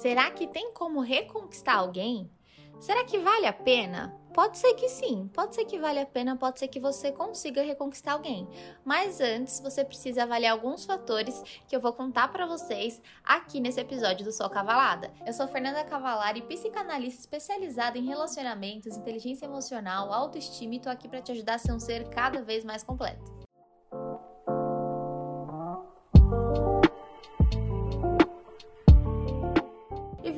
Será que tem como reconquistar alguém? Será que vale a pena? Pode ser que sim, pode ser que vale a pena, pode ser que você consiga reconquistar alguém. Mas antes, você precisa avaliar alguns fatores que eu vou contar para vocês aqui nesse episódio do Sol Cavalada. Eu sou Fernanda Cavalari, psicanalista especializada em relacionamentos, inteligência emocional, autoestima e tô aqui para te ajudar a ser um ser cada vez mais completo.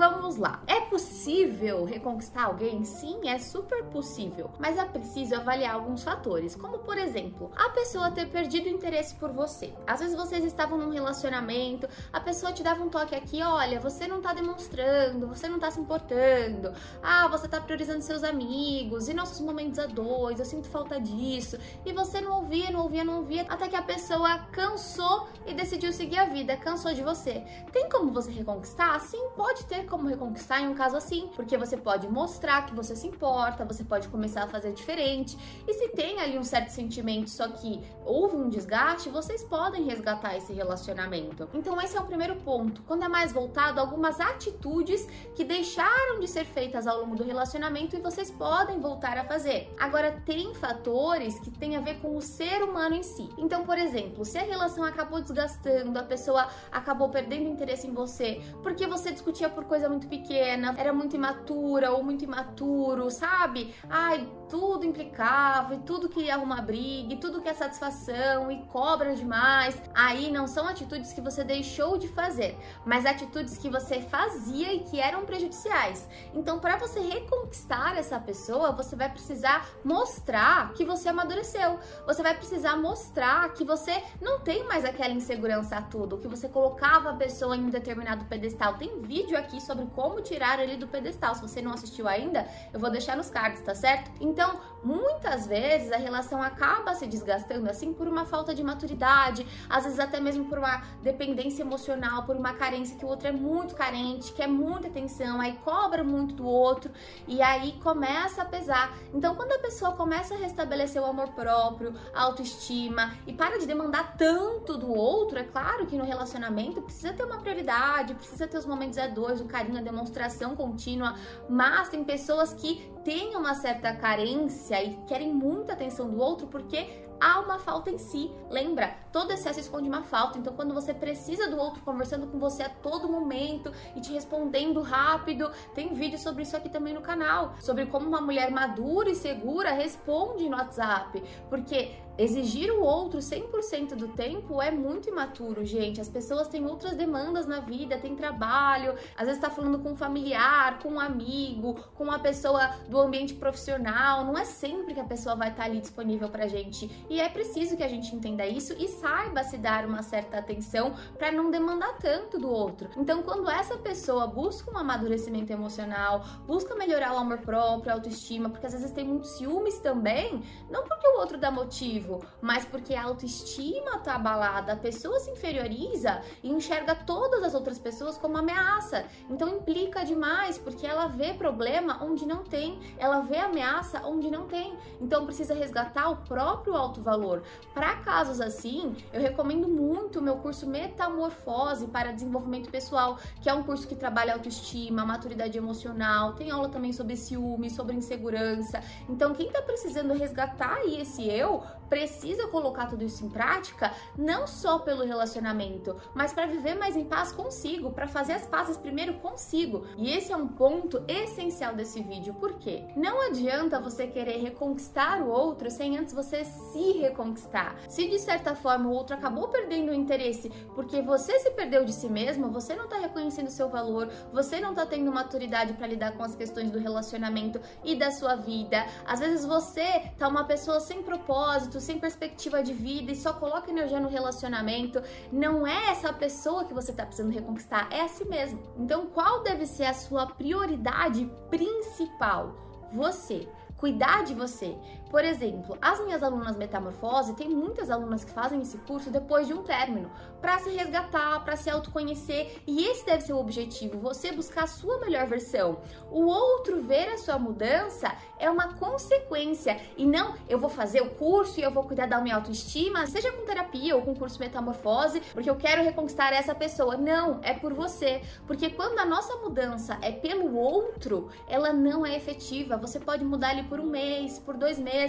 Vamos lá. É possível reconquistar alguém? Sim, é super possível, mas é preciso avaliar alguns fatores, como por exemplo, a pessoa ter perdido interesse por você. Às vezes vocês estavam num relacionamento, a pessoa te dava um toque aqui, olha, você não tá demonstrando, você não tá se importando, ah, você tá priorizando seus amigos e nossos momentos a dois, eu sinto falta disso, e você não ouvia, não ouvia, não ouvia, até que a pessoa cansou e decidiu seguir a vida, cansou de você. Tem como você reconquistar? Sim, pode ter como reconquistar em um caso assim, porque você pode mostrar que você se importa, você pode começar a fazer diferente. E se tem ali um certo sentimento, só que houve um desgaste, vocês podem resgatar esse relacionamento. Então esse é o primeiro ponto. Quando é mais voltado a algumas atitudes que deixaram de ser feitas ao longo do relacionamento e vocês podem voltar a fazer. Agora tem fatores que têm a ver com o ser humano em si. Então, por exemplo, se a relação acabou desgastando, a pessoa acabou perdendo interesse em você, porque você discutia por coisa muito pequena, era muito imatura ou muito imaturo, sabe? Ai, tudo implicava e tudo queria arrumar briga, e tudo quer satisfação e cobra demais. Aí não são atitudes que você deixou de fazer, mas atitudes que você fazia e que eram prejudiciais. Então, para você reconquistar essa pessoa, você vai precisar mostrar que você amadureceu. Você vai precisar mostrar que você não tem mais aquela insegurança a tudo, que você colocava a pessoa em um determinado pedestal. Tem vídeo aqui sobre como tirar ele do pedestal. Se você não assistiu ainda, eu vou deixar nos cards, tá certo? Então, muitas vezes a relação acaba se desgastando assim por uma falta de maturidade, às vezes até mesmo por uma dependência emocional, por uma carência que o outro é muito carente, quer muita atenção, aí cobra muito do outro e aí começa a pesar. Então, quando a pessoa começa a restabelecer o amor próprio, a autoestima e para de demandar tanto do outro, é claro que no relacionamento precisa ter uma prioridade, precisa ter os momentos a dois, o carinho, a demonstração contínua, mas tem pessoas que têm uma certa carência e querem muita atenção do outro porque há uma falta em si. Lembra? Todo excesso esconde uma falta. Então, quando você precisa do outro conversando com você a todo momento e te respondendo rápido, tem vídeo sobre isso aqui também no canal. Sobre como uma mulher madura e segura responde no WhatsApp. Porque exigir o outro 100% do tempo é muito imaturo, gente. As pessoas têm outras demandas na vida, tem trabalho, às vezes tá falando com um familiar, com um amigo, com uma pessoa do ambiente profissional. Não é sempre que a pessoa vai estar tá ali disponível pra gente. E é preciso que a gente entenda isso e saiba se dar uma certa atenção para não demandar tanto do outro. Então, quando essa pessoa busca um amadurecimento emocional, busca melhorar o amor próprio, a autoestima, porque às vezes tem muitos ciúmes também, não porque o outro dá motivo, mas porque a autoestima tá abalada, a pessoa se inferioriza e enxerga todas as outras pessoas como ameaça. Então implica demais, porque ela vê problema onde não tem, ela vê ameaça onde não tem. Então precisa resgatar o próprio alto valor. Para casos assim, eu recomendo muito o meu curso Metamorfose para Desenvolvimento Pessoal, que é um curso que trabalha autoestima, maturidade emocional, tem aula também sobre ciúme, sobre insegurança. Então, quem está precisando resgatar aí esse eu, precisa colocar tudo isso em prática, não só pelo relacionamento, mas para viver mais em paz consigo, para fazer as pazes primeiro consigo. E esse é um ponto essencial desse vídeo, porque não adianta você querer reconquistar o outro sem antes você se reconquistar. Se de certa forma o outro acabou perdendo o interesse porque você se perdeu de si mesmo, você não tá reconhecendo seu valor, você não tá tendo maturidade para lidar com as questões do relacionamento e da sua vida. Às vezes você tá uma pessoa sem propósito, sem perspectiva de vida e só coloca energia no relacionamento, não é essa pessoa que você está precisando reconquistar, é a si mesmo. Então, qual deve ser a sua prioridade principal? Você cuidar de você. Por exemplo, as minhas alunas metamorfose, tem muitas alunas que fazem esse curso depois de um término, para se resgatar, para se autoconhecer, e esse deve ser o objetivo, você buscar a sua melhor versão. O outro ver a sua mudança é uma consequência e não eu vou fazer o curso e eu vou cuidar da minha autoestima, seja com terapia ou com curso metamorfose, porque eu quero reconquistar essa pessoa. Não, é por você, porque quando a nossa mudança é pelo outro, ela não é efetiva. Você pode mudar ele por um mês, por dois meses,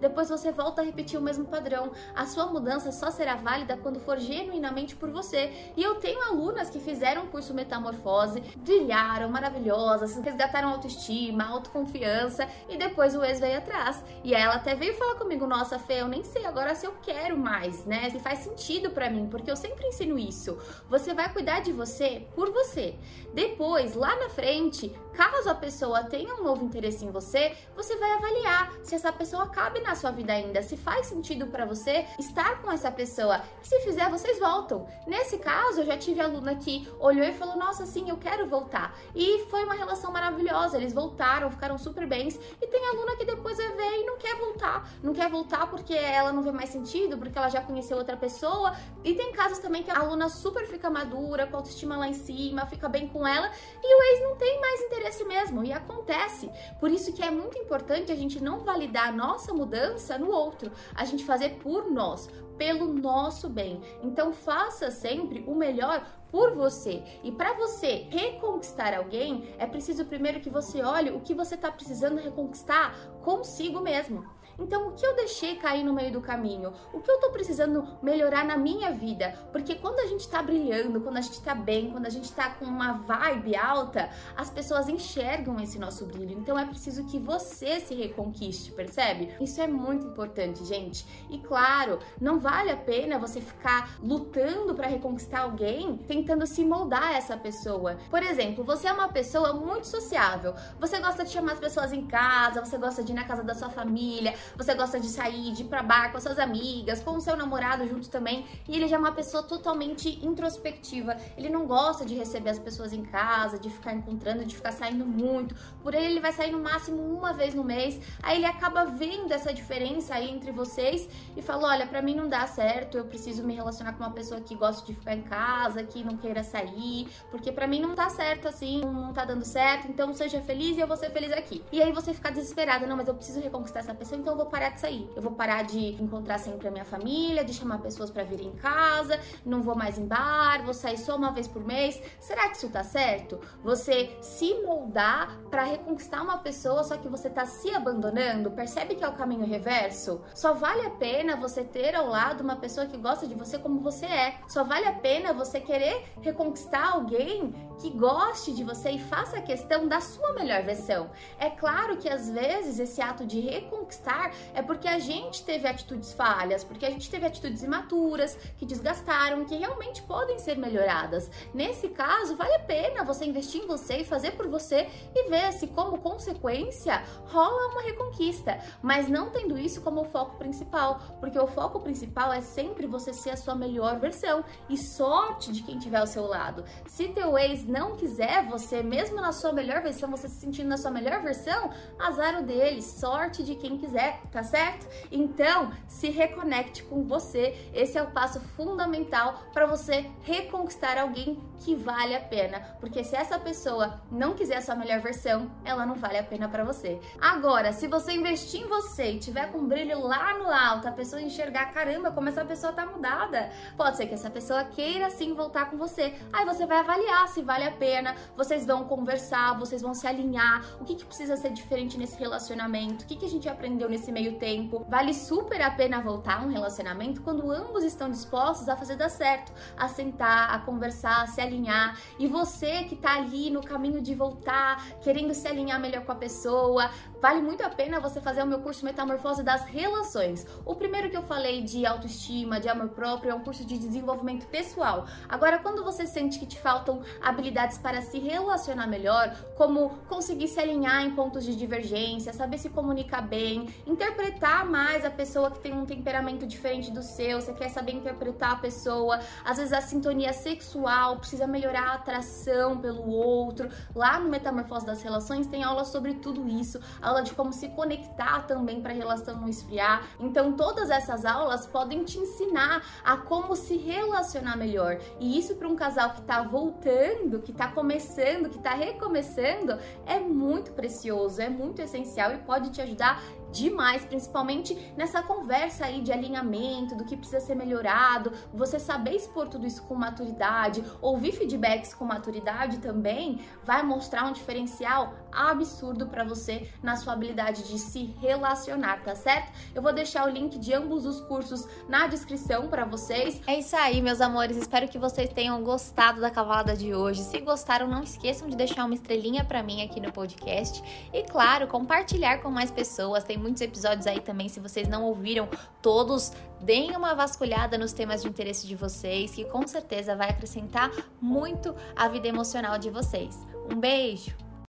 depois você volta a repetir o mesmo padrão. A sua mudança só será válida quando for genuinamente por você. E eu tenho alunas que fizeram o curso metamorfose, brilharam, maravilhosas, resgataram autoestima, autoconfiança e depois o ex veio atrás. E ela até veio falar comigo: Nossa, Fê, eu nem sei agora se eu quero mais, né? Se faz sentido para mim, porque eu sempre ensino isso. Você vai cuidar de você por você. Depois, lá na frente, caso a pessoa tenha um novo interesse em você, você vai avaliar se essa pessoa cabe na sua vida ainda, se faz sentido para você estar com essa pessoa. E se fizer, vocês voltam. Nesse caso, eu já tive aluna que olhou e falou: Nossa, sim, eu quero voltar. E foi uma relação maravilhosa. Eles voltaram, ficaram super bens. E tem aluna que depois vai ver e não quer voltar. Não quer voltar porque ela não vê mais sentido, porque ela já conheceu outra pessoa. E tem casos também que a aluna super fica madura, com autoestima lá em cima, fica bem com ela e o ex não tem mais interesse mesmo. E acontece. Por isso que é muito importante a gente não validar a nossa mudança no outro, a gente fazer por nós, pelo nosso bem. Então faça sempre o melhor por você. E para você reconquistar alguém, é preciso primeiro que você olhe o que você está precisando reconquistar consigo mesmo. Então, o que eu deixei cair no meio do caminho? O que eu tô precisando melhorar na minha vida? Porque quando a gente tá brilhando, quando a gente tá bem, quando a gente tá com uma vibe alta, as pessoas enxergam esse nosso brilho. Então, é preciso que você se reconquiste, percebe? Isso é muito importante, gente. E claro, não vale a pena você ficar lutando para reconquistar alguém, tentando se moldar essa pessoa. Por exemplo, você é uma pessoa muito sociável. Você gosta de chamar as pessoas em casa, você gosta de ir na casa da sua família, você gosta de sair, de ir pra bar com as suas amigas, com o seu namorado junto também, e ele já é uma pessoa totalmente introspectiva. Ele não gosta de receber as pessoas em casa, de ficar encontrando, de ficar saindo muito. Por ele, ele vai sair no máximo uma vez no mês. Aí ele acaba vendo essa diferença aí entre vocês e fala: olha, para mim não dá certo, eu preciso me relacionar com uma pessoa que gosta de ficar em casa, que não queira sair, porque para mim não tá certo assim, não tá dando certo, então seja feliz e eu vou ser feliz aqui. E aí você fica desesperada, não, mas eu preciso reconquistar essa pessoa, então vou parar de sair. Eu vou parar de encontrar sempre a minha família, de chamar pessoas para vir em casa, não vou mais em bar, vou sair só uma vez por mês. Será que isso tá certo? Você se moldar para reconquistar uma pessoa, só que você tá se abandonando? Percebe que é o caminho reverso? Só vale a pena você ter ao lado uma pessoa que gosta de você como você é. Só vale a pena você querer reconquistar alguém que goste de você e faça questão da sua melhor versão. É claro que às vezes esse ato de reconquistar é porque a gente teve atitudes falhas, porque a gente teve atitudes imaturas, que desgastaram, que realmente podem ser melhoradas. Nesse caso, vale a pena você investir em você e fazer por você e ver se, como consequência, rola uma reconquista. Mas não tendo isso como foco principal, porque o foco principal é sempre você ser a sua melhor versão e sorte de quem tiver ao seu lado. Se teu ex não quiser você, mesmo na sua melhor versão, você se sentindo na sua melhor versão, azar o dele, sorte de quem quiser tá certo? Então, se reconecte com você. Esse é o passo fundamental para você reconquistar alguém que vale a pena, porque se essa pessoa não quiser a sua melhor versão, ela não vale a pena para você. Agora, se você investir em você e tiver com um brilho lá no alto, a pessoa enxergar, caramba, como essa pessoa tá mudada, pode ser que essa pessoa queira sim voltar com você. Aí você vai avaliar se vale a pena, vocês vão conversar, vocês vão se alinhar, o que, que precisa ser diferente nesse relacionamento, o que, que a gente aprendeu nesse nesse meio tempo. Vale super a pena voltar a um relacionamento quando ambos estão dispostos a fazer dar certo, a sentar, a conversar, a se alinhar. E você que tá ali no caminho de voltar, querendo se alinhar melhor com a pessoa, vale muito a pena você fazer o meu curso Metamorfose das Relações. O primeiro que eu falei de autoestima, de amor próprio, é um curso de desenvolvimento pessoal. Agora, quando você sente que te faltam habilidades para se relacionar melhor, como conseguir se alinhar em pontos de divergência, saber se comunicar bem, interpretar mais a pessoa que tem um temperamento diferente do seu, você quer saber interpretar a pessoa, às vezes a sintonia sexual, precisa melhorar a atração pelo outro. Lá no Metamorfose das Relações tem aula sobre tudo isso, aula de como se conectar também para a relação não esfriar. Então, todas essas aulas podem te ensinar a como se relacionar melhor. E isso para um casal que está voltando, que está começando, que está recomeçando, é muito precioso, é muito essencial e pode te ajudar demais, principalmente nessa conversa aí de alinhamento, do que precisa ser melhorado, você saber expor tudo isso com maturidade, ouvir feedbacks com maturidade também, vai mostrar um diferencial absurdo para você na sua habilidade de se relacionar, tá certo? Eu vou deixar o link de ambos os cursos na descrição para vocês. É isso aí, meus amores. Espero que vocês tenham gostado da cavalada de hoje. Se gostaram, não esqueçam de deixar uma estrelinha para mim aqui no podcast e claro, compartilhar com mais pessoas. Tem muitos episódios aí também, se vocês não ouviram todos, deem uma vasculhada nos temas de interesse de vocês, que com certeza vai acrescentar muito a vida emocional de vocês. Um beijo!